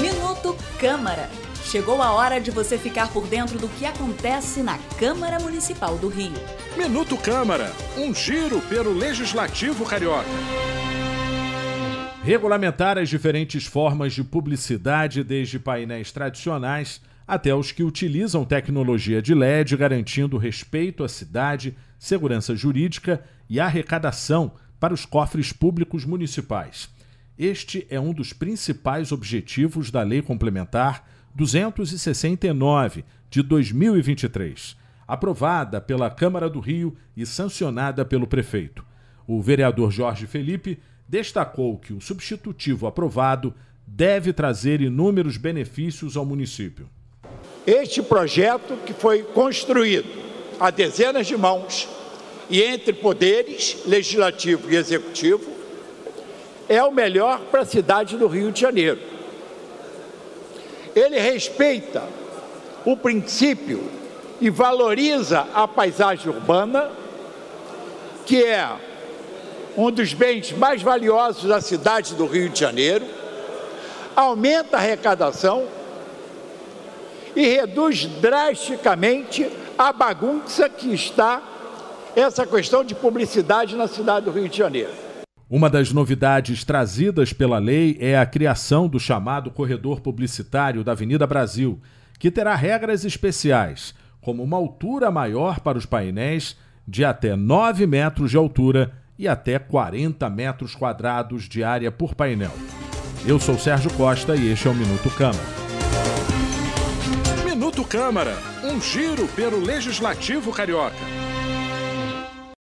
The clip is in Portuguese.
Minuto Câmara. Chegou a hora de você ficar por dentro do que acontece na Câmara Municipal do Rio. Minuto Câmara, um giro pelo Legislativo Carioca. Regulamentar as diferentes formas de publicidade, desde painéis tradicionais até os que utilizam tecnologia de LED, garantindo respeito à cidade, segurança jurídica e arrecadação para os cofres públicos municipais. Este é um dos principais objetivos da Lei Complementar 269 de 2023, aprovada pela Câmara do Rio e sancionada pelo prefeito. O vereador Jorge Felipe destacou que o substitutivo aprovado deve trazer inúmeros benefícios ao município. Este projeto, que foi construído a dezenas de mãos e entre poderes legislativo e executivo, é o melhor para a cidade do Rio de Janeiro. Ele respeita o princípio e valoriza a paisagem urbana, que é um dos bens mais valiosos da cidade do Rio de Janeiro, aumenta a arrecadação e reduz drasticamente a bagunça que está essa questão de publicidade na cidade do Rio de Janeiro. Uma das novidades trazidas pela lei é a criação do chamado corredor publicitário da Avenida Brasil, que terá regras especiais, como uma altura maior para os painéis de até 9 metros de altura e até 40 metros quadrados de área por painel. Eu sou Sérgio Costa e este é o Minuto Câmara. Minuto Câmara, um giro pelo Legislativo Carioca.